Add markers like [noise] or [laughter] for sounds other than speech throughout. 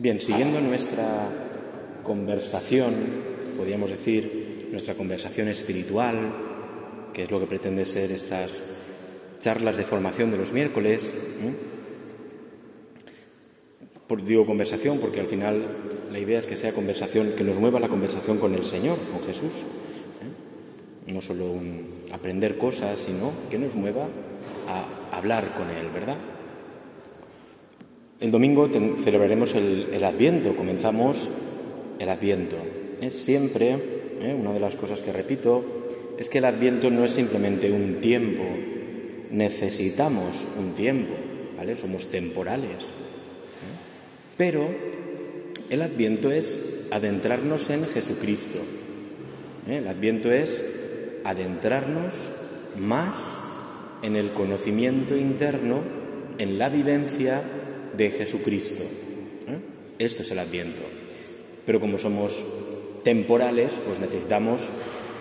Bien, siguiendo nuestra conversación, podríamos decir, nuestra conversación espiritual, que es lo que pretende ser estas charlas de formación de los miércoles, digo conversación porque al final la idea es que sea conversación, que nos mueva la conversación con el Señor, con Jesús. ¿eh? No solo un aprender cosas, sino que nos mueva a hablar con Él, ¿verdad? El domingo celebraremos el, Adviento, comenzamos el Adviento. Es siempre, ¿eh? una de las cosas que repito, es que el Adviento no es simplemente un tiempo, necesitamos un tiempo, ¿vale? Somos temporales. Pero el adviento es adentrarnos en Jesucristo. ¿eh? El adviento es adentrarnos más en el conocimiento interno, en la vivencia de Jesucristo. ¿eh? Esto es el adviento. Pero como somos temporales, pues necesitamos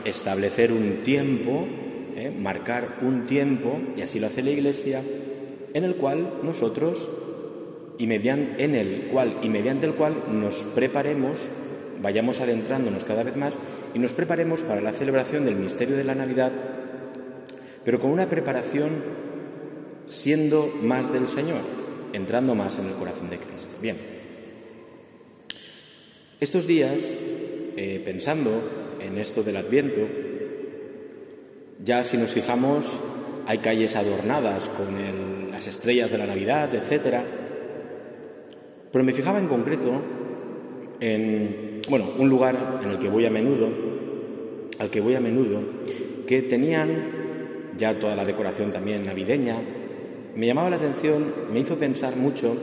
establecer un tiempo, ¿eh? marcar un tiempo, y así lo hace la Iglesia, en el cual nosotros y mediante, en el cual y mediante el cual nos preparemos, vayamos adentrándonos cada vez más y nos preparemos para la celebración del misterio de la Navidad, pero con una preparación siendo más del Señor, entrando más en el corazón de Cristo. Bien, estos días, eh, pensando en esto del Adviento, ya si nos fijamos, hay calles adornadas con las estrellas de la Navidad, etcétera, pero me fijaba en concreto en, bueno, un lugar en el que voy a menudo, al que voy a menudo, que tenían ya toda la decoración también navideña. Me llamaba la atención, me hizo pensar mucho,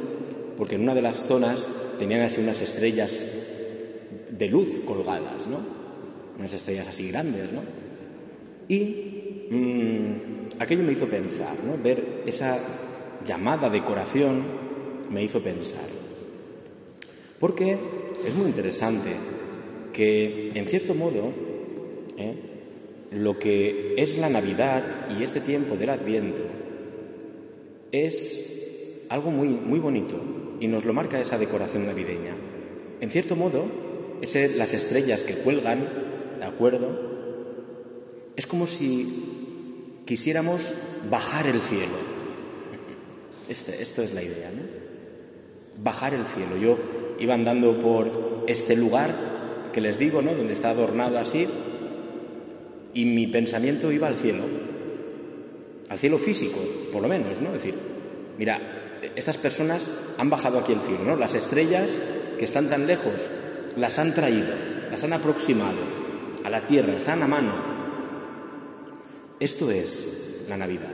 porque en una de las zonas tenían así unas estrellas de luz colgadas, ¿no? Unas estrellas así grandes, ¿no? Y mm, aquello me hizo pensar, ¿no? Ver esa llamada decoración me hizo pensar. Porque es muy interesante que, en cierto modo, ¿eh? lo que es la Navidad y este tiempo del Adviento es algo muy, muy bonito y nos lo marca esa decoración navideña. En cierto modo, ese, las estrellas que cuelgan, ¿de acuerdo? Es como si quisiéramos bajar el cielo. Este, esto es la idea, ¿no? bajar el cielo. Yo iba andando por este lugar que les digo, ¿no? Donde está adornado así, y mi pensamiento iba al cielo, al cielo físico, por lo menos, ¿no? Es decir, mira, estas personas han bajado aquí el cielo, ¿no? Las estrellas que están tan lejos las han traído, las han aproximado a la tierra, están a mano. Esto es la Navidad.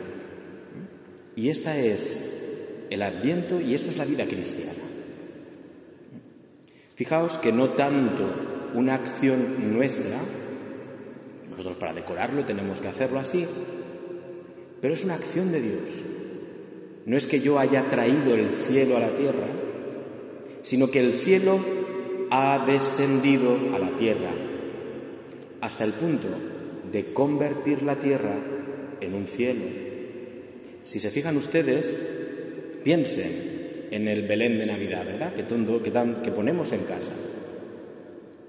Y esta es el adviento y esto es la vida cristiana. Fijaos que no tanto una acción nuestra, nosotros para decorarlo tenemos que hacerlo así, pero es una acción de Dios. No es que yo haya traído el cielo a la tierra, sino que el cielo ha descendido a la tierra hasta el punto de convertir la tierra en un cielo. Si se fijan ustedes, Piensen en el Belén de Navidad, ¿verdad? Que, que, que ponemos en casa.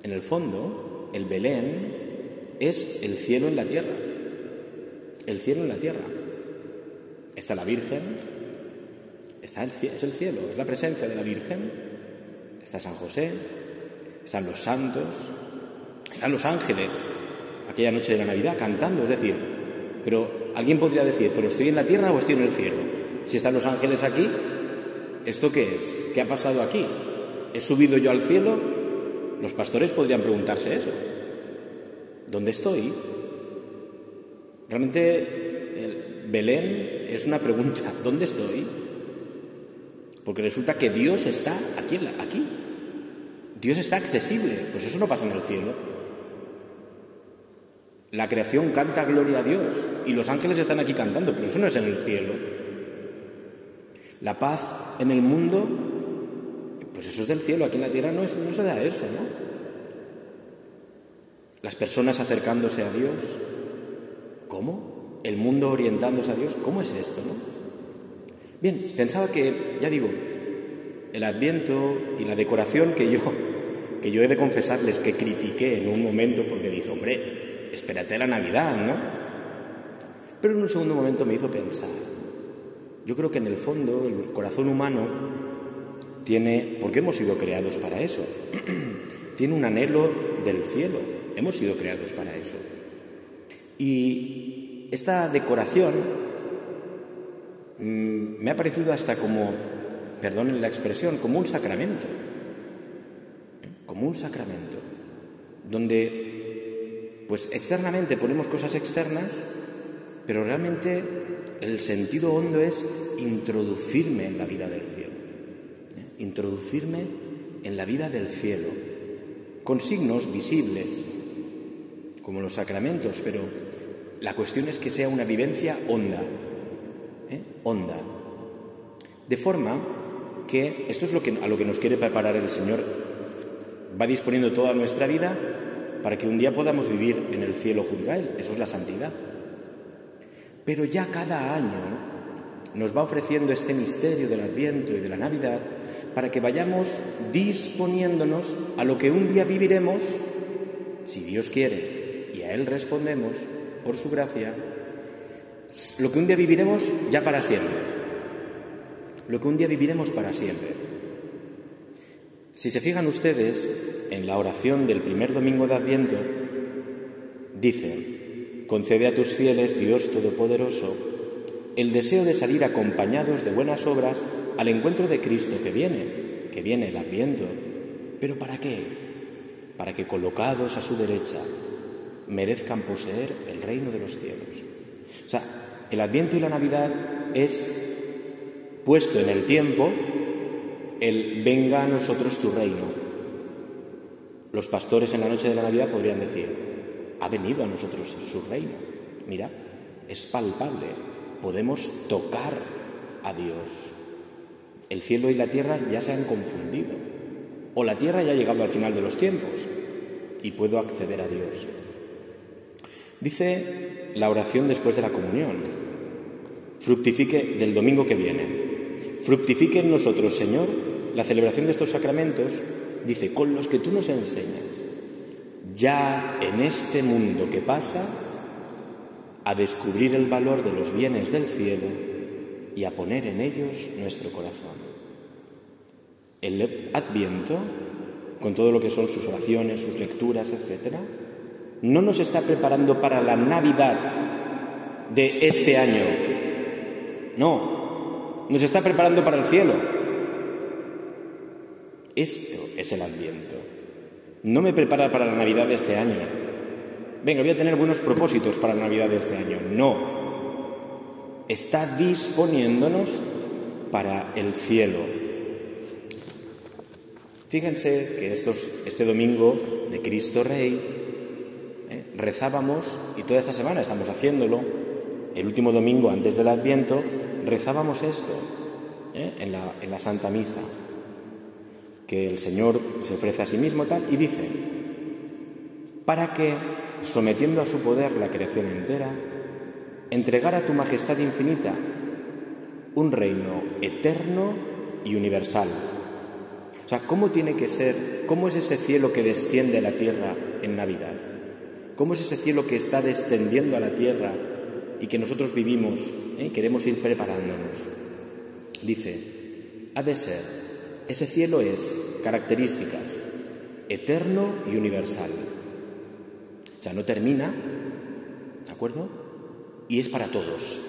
En el fondo, el Belén es el cielo en la tierra. El cielo en la tierra. Está la Virgen, está es el cielo, es la presencia de la Virgen, está San José, están los santos, están los ángeles, aquella noche de la Navidad cantando, es decir, pero alguien podría decir, pero estoy en la tierra o estoy en el cielo. Si están los ángeles aquí, ¿esto qué es? ¿Qué ha pasado aquí? ¿He subido yo al cielo? Los pastores podrían preguntarse eso. ¿Dónde estoy? Realmente Belén es una pregunta. ¿Dónde estoy? Porque resulta que Dios está aquí, aquí. Dios está accesible. Pues eso no pasa en el cielo. La creación canta gloria a Dios y los ángeles están aquí cantando, pero eso no es en el cielo. La paz en el mundo, pues eso es del cielo, aquí en la tierra no, no se da eso, ¿no? Las personas acercándose a Dios, ¿cómo? El mundo orientándose a Dios, ¿cómo es esto, no? Bien, pensaba que, ya digo, el adviento y la decoración que yo, que yo he de confesarles que critiqué en un momento porque dije, hombre, espérate la Navidad, ¿no? Pero en un segundo momento me hizo pensar. Yo creo que en el fondo el corazón humano tiene, porque hemos sido creados para eso, [clears throat] tiene un anhelo del cielo, hemos sido creados para eso. Y esta decoración mm, me ha parecido hasta como, perdonen la expresión, como un sacramento, como un sacramento, donde pues externamente ponemos cosas externas, pero realmente el sentido hondo es introducirme en la vida del cielo, ¿eh? introducirme en la vida del cielo, con signos visibles, como los sacramentos, pero la cuestión es que sea una vivencia honda, ¿eh? honda. De forma que esto es lo que, a lo que nos quiere preparar el Señor. Va disponiendo toda nuestra vida para que un día podamos vivir en el cielo junto a Él. Eso es la santidad. Pero ya cada año nos va ofreciendo este misterio del Adviento y de la Navidad para que vayamos disponiéndonos a lo que un día viviremos, si Dios quiere, y a Él respondemos por su gracia, lo que un día viviremos ya para siempre, lo que un día viviremos para siempre. Si se fijan ustedes en la oración del primer domingo de Adviento, dice, concede a tus fieles, Dios Todopoderoso, el deseo de salir acompañados de buenas obras al encuentro de Cristo que viene, que viene el Adviento. ¿Pero para qué? Para que colocados a su derecha merezcan poseer el reino de los cielos. O sea, el Adviento y la Navidad es puesto en el tiempo el venga a nosotros tu reino. Los pastores en la noche de la Navidad podrían decir, ha venido a nosotros su reino. Mira, es palpable, podemos tocar a Dios. El cielo y la tierra ya se han confundido. O la tierra ya ha llegado al final de los tiempos y puedo acceder a Dios. Dice la oración después de la comunión. Fructifique del domingo que viene. Fructifique en nosotros, Señor, la celebración de estos sacramentos, dice, con los que tú nos enseñas. Ya en este mundo que pasa, a descubrir el valor de los bienes del cielo y a poner en ellos nuestro corazón. El adviento, con todo lo que son sus oraciones, sus lecturas, etc., no nos está preparando para la Navidad de este año. No, nos está preparando para el cielo. Esto es el adviento. No me prepara para la Navidad de este año, venga, voy a tener buenos propósitos para la Navidad de este año. No, está disponiéndonos para el cielo. Fíjense que estos, este domingo de Cristo Rey rezábamos, y toda esta semana estamos haciéndolo, el último domingo antes del Adviento, rezábamos esto eh, en, la, en la Santa Misa, que el Señor se ofrece a sí mismo tal, y dice, para que sometiendo a su poder la creación entera, entregar a tu majestad infinita un reino eterno y universal. O sea, ¿cómo tiene que ser, cómo es ese cielo que desciende a la tierra en Navidad? ¿Cómo es ese cielo que está descendiendo a la tierra y que nosotros vivimos y eh, queremos ir preparándonos? Dice, ha de ser, ese cielo es características, eterno y universal. O sea, no termina, ¿de acuerdo? Y es para todos.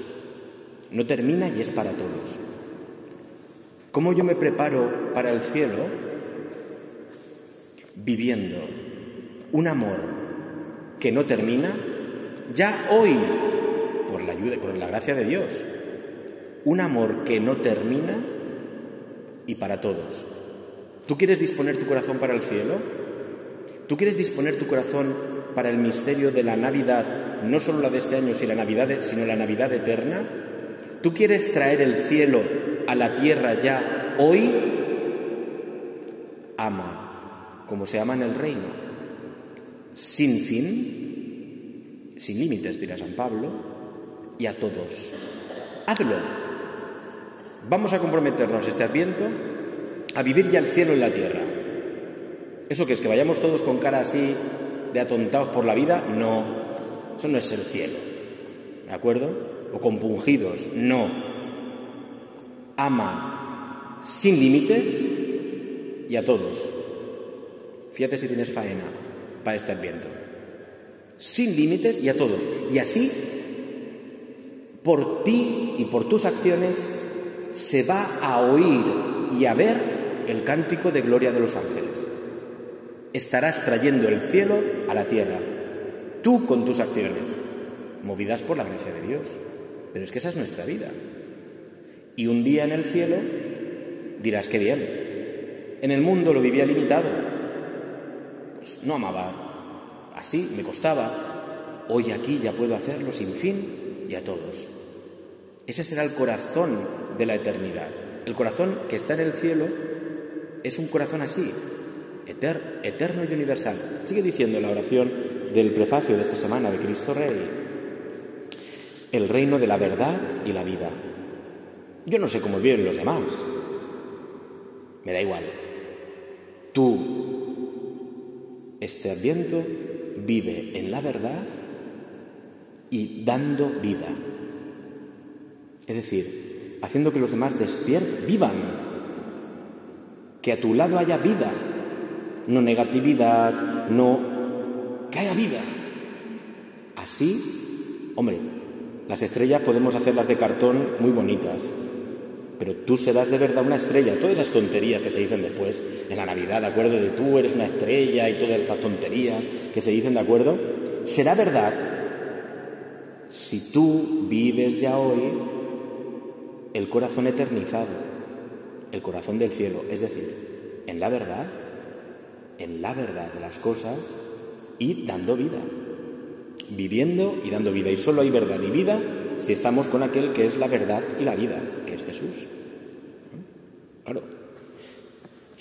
No termina y es para todos. ¿Cómo yo me preparo para el cielo? Viviendo un amor que no termina, ya hoy, por la ayuda, por la gracia de Dios, un amor que no termina y para todos. ¿Tú quieres disponer tu corazón para el cielo? ¿Tú quieres disponer tu corazón para el misterio de la Navidad, no solo la de este año, sino la Navidad, sino la Navidad eterna? ¿Tú quieres traer el cielo a la tierra ya hoy? Ama, como se ama en el reino, sin fin, sin límites, dirá San Pablo, y a todos. Hazlo. Vamos a comprometernos este adviento a vivir ya el cielo en la tierra. ¿Eso que es? ¿Que vayamos todos con cara así de atontados por la vida? No, eso no es el cielo. ¿De acuerdo? O compungidos, no. Ama sin límites y a todos. Fíjate si tienes faena para este viento. Sin límites y a todos. Y así, por ti y por tus acciones, se va a oír y a ver el cántico de gloria de los ángeles. Estarás trayendo el cielo a la tierra, tú con tus acciones, movidas por la gracia de Dios. Pero es que esa es nuestra vida. Y un día en el cielo dirás que bien. En el mundo lo vivía limitado. Pues no amaba así, me costaba. Hoy aquí ya puedo hacerlo sin fin y a todos. Ese será el corazón de la eternidad. El corazón que está en el cielo es un corazón así, eterno y universal. Sigue diciendo la oración del prefacio de esta semana de Cristo Rey. El reino de la verdad y la vida. Yo no sé cómo viven los demás. Me da igual. Tú, este adviento, vive en la verdad y dando vida. Es decir, haciendo que los demás despierten, vivan, que a tu lado haya vida, no negatividad, no... que haya vida. Así, hombre, las estrellas podemos hacerlas de cartón muy bonitas, pero tú serás de verdad una estrella. Todas esas tonterías que se dicen después, en la Navidad, ¿de acuerdo? De tú eres una estrella y todas estas tonterías que se dicen, ¿de acuerdo? Será verdad si tú vives ya hoy el corazón eternizado, el corazón del cielo, es decir, en la verdad, en la verdad de las cosas y dando vida, viviendo y dando vida. Y solo hay verdad y vida si estamos con aquel que es la verdad y la vida, que es Jesús. Claro.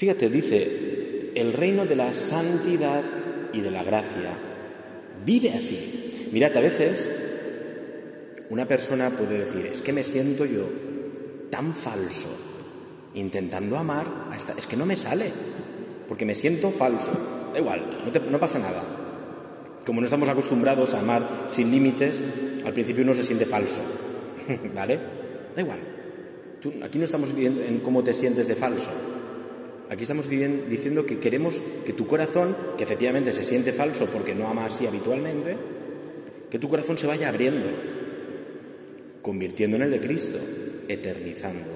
Fíjate, dice, el reino de la santidad y de la gracia vive así. Mirad, a veces una persona puede decir, es que me siento yo tan falso, intentando amar, hasta, es que no me sale, porque me siento falso. Da igual, no, pasa nada. Como no estamos acostumbrados a amar sin límites, al principio uno se siente falso, [laughs] ¿vale? Da igual. aquí no estamos viviendo en cómo te sientes de falso. Aquí estamos viviendo, diciendo que queremos que tu corazón, que efectivamente se siente falso porque no ama así habitualmente, que tu corazón se vaya abriendo, convirtiendo en el de Cristo eternizando.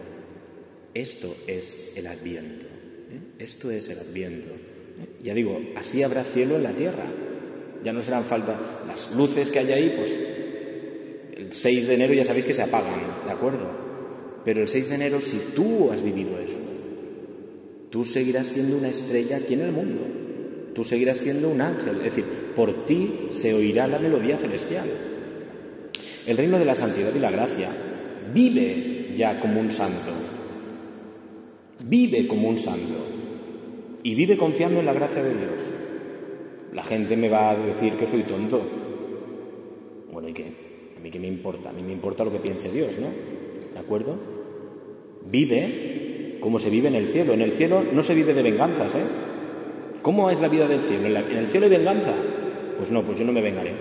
Esto es el adviento. ¿eh? Esto es el adviento. ¿eh? Ya digo, así habrá cielo en la tierra. Ya no serán falta las luces que hay ahí, pues el 6 de enero ya sabéis que se apagan, ¿de acuerdo? Pero el 6 de enero, si tú has vivido esto, tú seguirás siendo una estrella aquí en el mundo. Tú seguirás siendo un ángel. Es decir, por ti se oirá la melodía celestial. El reino de la santidad y la gracia vive ya como un santo. Vive como un santo. Y vive confiando en la gracia de Dios. La gente me va a decir que soy tonto. Bueno, ¿y qué? A mí qué me importa. A mí me importa lo que piense Dios, ¿no? ¿De acuerdo? Vive como se vive en el cielo. En el cielo no se vive de venganzas, ¿eh? ¿Cómo es la vida del cielo? ¿En, el cielo hay venganza? Pues no, pues yo no me vengaré.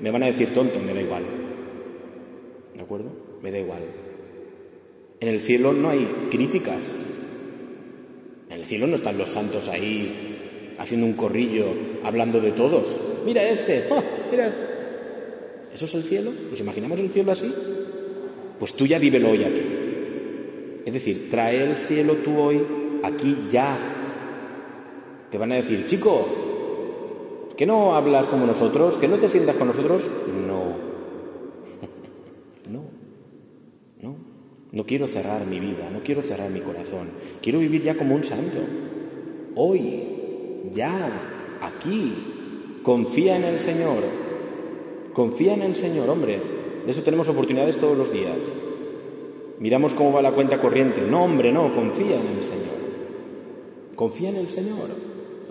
Me van a decir tonto, me da igual. ¿De acuerdo? Me da igual. En el cielo no hay críticas. En el cielo no están los santos ahí haciendo un corrillo, hablando de todos. Mira este, ¡oh! mira este. ¿Eso es el cielo? ¿Nos imaginamos el cielo así? Pues tú ya vívelo hoy aquí. Es decir, trae el cielo tú hoy aquí ya. Te van a decir, chico, ¿que no hablas como nosotros? ¿Que no te sientas con nosotros? [laughs] No. No quiero cerrar mi vida, no quiero cerrar mi corazón. Quiero vivir ya como un santo. Hoy, ya, aquí. Confía en el Señor. Confía en el Señor, hombre. De eso tenemos oportunidades todos los días. Miramos cómo va la cuenta corriente. No, hombre, no, confía en el Señor. Confía en el Señor.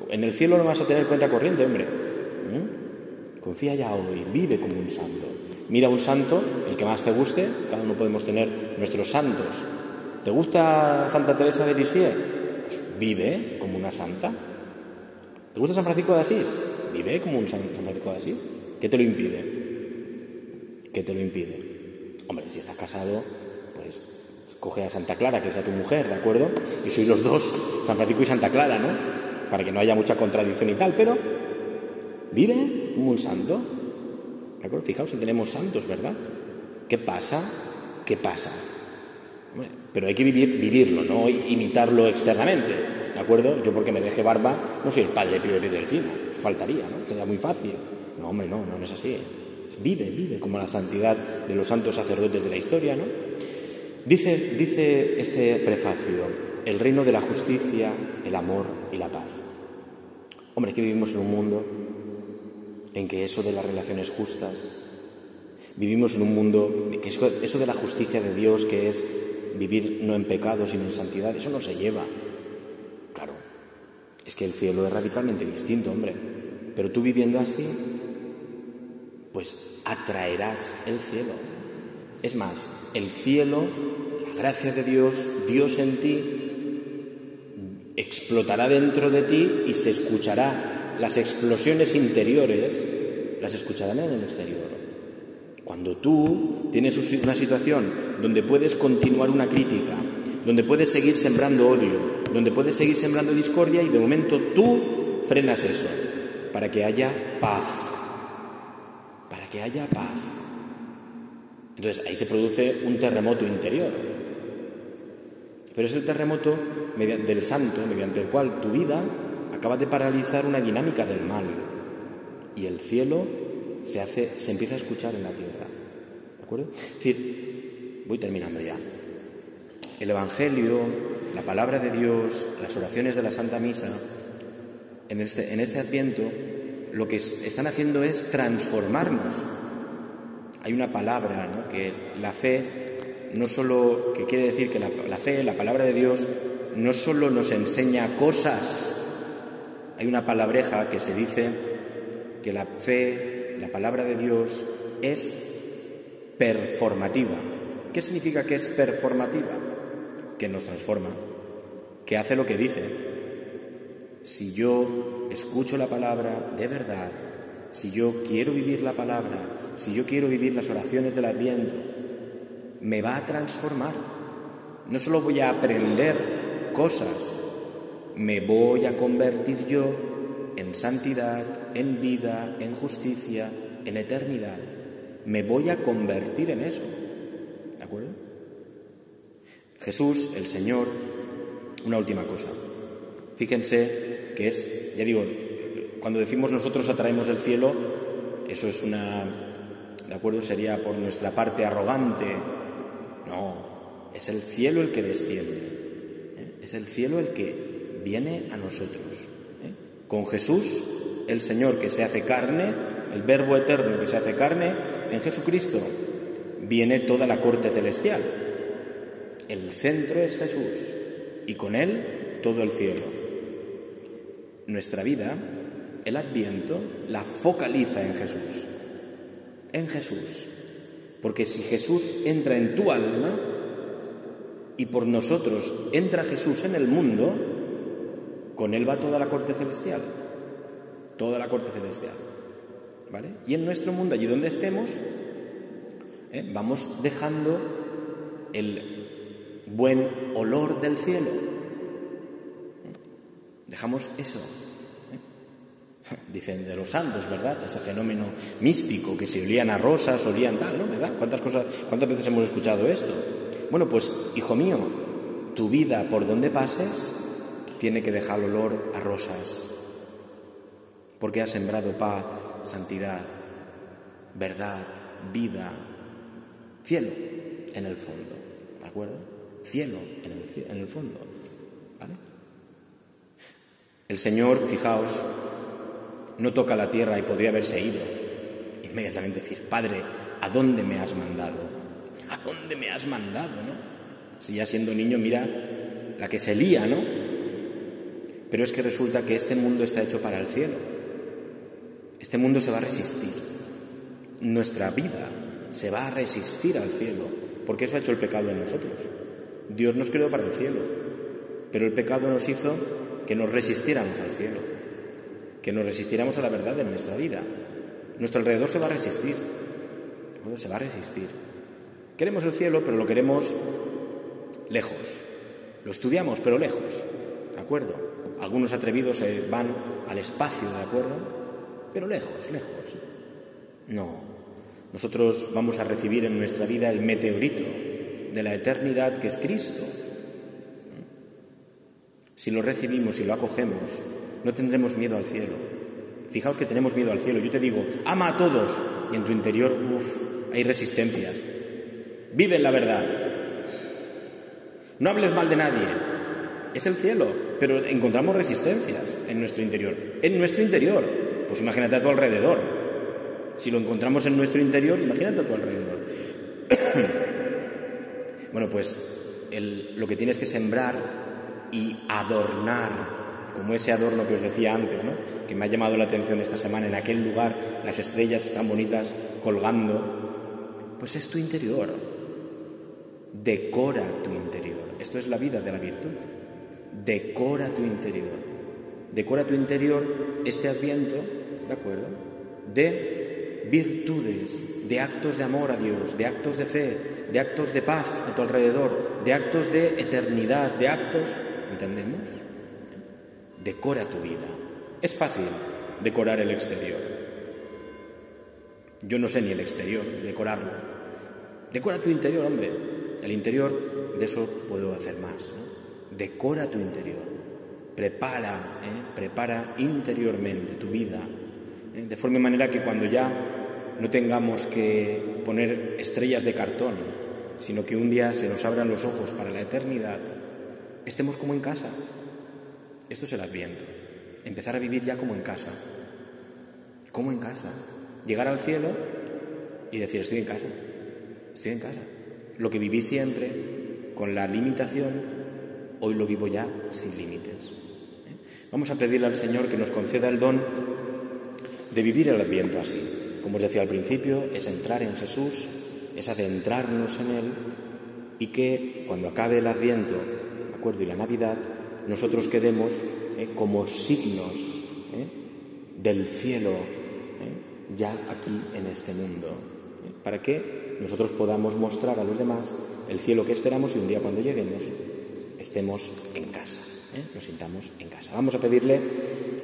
En el cielo no vas a tener cuenta corriente, hombre. ¿Mm? Confía ya hoy, vive como un santo. Mira un santo, el que más te guste, cada uno podemos tener nuestros santos. ¿Te gusta Santa Teresa de Lisieux? vive como una santa. ¿Te gusta San Francisco de Asís? Vive como un San Francisco de Asís. ¿Qué te lo impide? ¿Qué te lo impide? Hombre, si estás casado, pues coge a Santa Clara, que sea tu mujer, ¿de acuerdo? Y sois los dos, San Francisco y Santa Clara, ¿no? Para que no haya mucha contradicción y tal, pero vive un santo. ¿De acuerdo? Fijaos si tenemos santos, ¿verdad? ¿Qué pasa? ¿Qué pasa? pero hay que vivir, vivirlo, no imitarlo externamente. ¿De acuerdo? Yo porque me deje barba no soy el padre Pío de del China. Faltaría, ¿no? Sería muy fácil. No, hombre, no, no es así. Vive, vive como la santidad de los santos sacerdotes de la historia, ¿no? Dice, dice este prefacio, el reino de la justicia, el amor y la paz. Hombre, que vivimos en un mundo en que eso de las relaciones justas, vivimos en un mundo, que eso, eso de la justicia de Dios, que es vivir no en pecado, sino en santidad, eso no se lleva. Claro, es que el cielo es radicalmente distinto, hombre. Pero tú viviendo así, pues atraerás el cielo. Es más, el cielo, la gracia de Dios, Dios en ti, explotará dentro de ti y se escuchará. Las explosiones interiores las escucharán en el exterior. Cuando tú tienes una situación donde puedes continuar una crítica, donde puedes seguir sembrando odio, donde puedes seguir sembrando discordia y de momento tú frenas eso para que haya paz, para que haya paz. Entonces ahí se produce un terremoto interior. Pero es el terremoto del santo mediante el cual tu vida acaba de paralizar una dinámica del mal y el cielo se, hace, se empieza a escuchar en la tierra. ¿De acuerdo? Es decir, voy terminando ya. El Evangelio, la palabra de Dios, las oraciones de la Santa Misa, en este, en este adviento, lo que están haciendo es transformarnos. Hay una palabra, ¿no? que la fe, no solo, que quiere decir que la, la fe, la palabra de Dios, no solo nos enseña cosas, hay una palabreja que se dice que la fe la palabra de Dios es performativa. ¿Qué significa que es performativa? Que nos transforma, que hace lo que dice. Si yo escucho la palabra de verdad, si yo quiero vivir la palabra, si yo quiero vivir las oraciones del Adviento, me va a transformar. No solo voy a aprender cosas, me voy a convertir yo en santidad, en vida, en justicia, en eternidad. Me voy a convertir en eso. ¿De acuerdo? Jesús, el Señor, una última cosa. Fíjense que es, ya digo, cuando decimos nosotros atraemos el cielo, eso es una, ¿de acuerdo? Sería por nuestra parte arrogante. No, es el cielo el que desciende. ¿eh? Es el cielo el que viene a nosotros. Con Jesús, el Señor que se hace carne, el Verbo eterno que se hace carne, en Jesucristo viene toda la corte celestial. El centro es Jesús y con Él todo el cielo. Nuestra vida, el adviento, la focaliza en Jesús. En Jesús. Porque si Jesús entra en tu alma y por nosotros entra Jesús en el mundo, con Él va toda la corte celestial. Toda la corte celestial. ¿Vale? Y en nuestro mundo, allí donde estemos, ¿eh? vamos dejando el buen olor del cielo. Dejamos eso. [laughs] Dicen de los santos, ¿verdad? Ese fenómeno místico que se olían a rosas, olían tal, ¿no? ¿Verdad? ¿Cuántas, cosas, ¿Cuántas veces hemos escuchado esto? Bueno, pues, hijo mío, tu vida por donde pases tiene que dejar olor a rosas, porque ha sembrado paz, santidad, verdad, vida, cielo en el fondo, ¿de acuerdo? Cielo en el, en el fondo, ¿vale? El Señor, fijaos, no toca la tierra y podría haberse ido. Inmediatamente decir, Padre, ¿a dónde me has mandado? [laughs] ¿A dónde me has mandado, no? Si ya siendo niño, mira la que se lía, ¿no? Pero es que resulta que este mundo está hecho para el cielo. Este mundo se va a resistir. Nuestra vida se va a resistir al cielo, porque eso ha hecho el pecado en nosotros. Dios nos creó para el cielo. Pero el pecado nos hizo que nos resistiéramos al cielo, que nos resistiéramos a la verdad de nuestra vida. Nuestro alrededor se va a resistir, se va a resistir. Queremos el cielo, pero lo queremos lejos. Lo estudiamos, pero lejos, ¿de acuerdo? Algunos atrevidos van al espacio, ¿de acuerdo? Pero lejos, lejos. No. Nosotros vamos a recibir en nuestra vida el meteorito de la eternidad que es Cristo. Si lo recibimos y lo acogemos, no tendremos miedo al cielo. Fijaos que tenemos miedo al cielo. Yo te digo, ama a todos. Y en tu interior, uff, hay resistencias. Vive en la verdad. No hables mal de nadie. Es el cielo, pero encontramos resistencias en nuestro interior. En nuestro interior. Pues imagínate a tu alrededor. Si lo encontramos en nuestro interior, imagínate a tu alrededor. [coughs] bueno, pues lo que tienes que sembrar y adornar como ese adorno que os decía antes, ¿no? que me ha llamado la atención esta semana, en aquel lugar, las estrellas tan bonitas colgando, pues es tu interior. Decora tu interior. Esto es la vida de la virtud. Decora tu interior. Decora tu interior este adviento, ¿de acuerdo? De virtudes, de actos de amor a Dios, de actos de fe, de actos de paz a tu alrededor, de actos de eternidad, de actos, ¿entendemos? Decora tu vida. Es fácil decorar el exterior. Yo no sé ni el exterior, decorarlo. Decora tu interior, hombre. El interior, de eso puedo hacer más. Decora tu interior. Prepara, ¿eh? prepara interiormente tu vida. ¿eh? De forma manera que cuando ya no tengamos que poner estrellas de cartón, sino que un día se nos abran los ojos para la eternidad, estemos como en casa, esto es el adviento. Empezar a vivir ya como en casa. Como en casa. Llegar al cielo y decir, estoy en casa. Estoy en casa. Lo que viví siempre con la limitación, hoy lo vivo ya sin límites. ¿Eh? Vamos a pedirle al Señor que nos conceda el don de vivir el adviento así. Como os decía al principio, es entrar en Jesús, es adentrarnos en Él y que cuando acabe el adviento, ¿de acuerdo? Y la Navidad, nosotros quedemos eh, como signos eh, del cielo eh, ya aquí en este mundo, para que nosotros podamos mostrar a los demás el cielo que esperamos y un día cuando lleguemos estemos en casa, nos sintamos en casa. Vamos a pedirle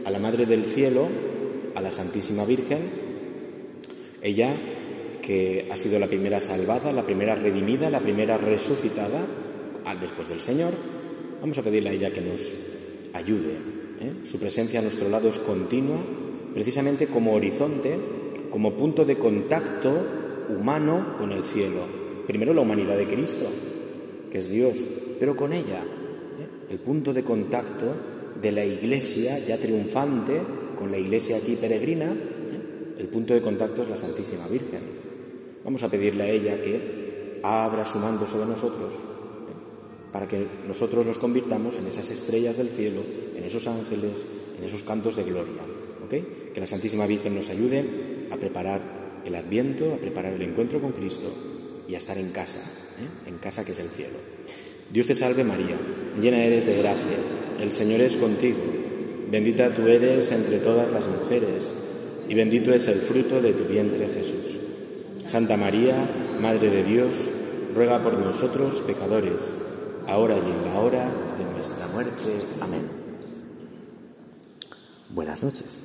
a la Madre del Cielo, a la Santísima Virgen, ella que ha sido la primera salvada, la primera redimida, la primera resucitada después del Señor, Vamos a pedirle a ella que nos ayude. ¿eh? Su presencia a nuestro lado es continua, precisamente como horizonte, como punto de contacto humano con el cielo. Primero la humanidad de Cristo, que es Dios, pero con ella, ¿eh? el punto de contacto de la iglesia ya triunfante, con la iglesia aquí peregrina, ¿eh? el punto de contacto es la Santísima Virgen. Vamos a pedirle a ella que abra su mando sobre nosotros para que nosotros nos convirtamos en esas estrellas del cielo, en esos ángeles, en esos cantos de gloria. Que la Santísima Virgen nos ayude a preparar el adviento, a preparar el encuentro con Cristo y a estar en casa, ¿eh? en casa que es el cielo. Dios te salve María, llena eres de gracia, el Señor es contigo, bendita tú eres entre todas las mujeres y bendito es el fruto de tu vientre Jesús. Santa María, Madre de Dios, ruega por nosotros pecadores, ahora y en la hora de nuestra muerte. Amén. Buenas noches.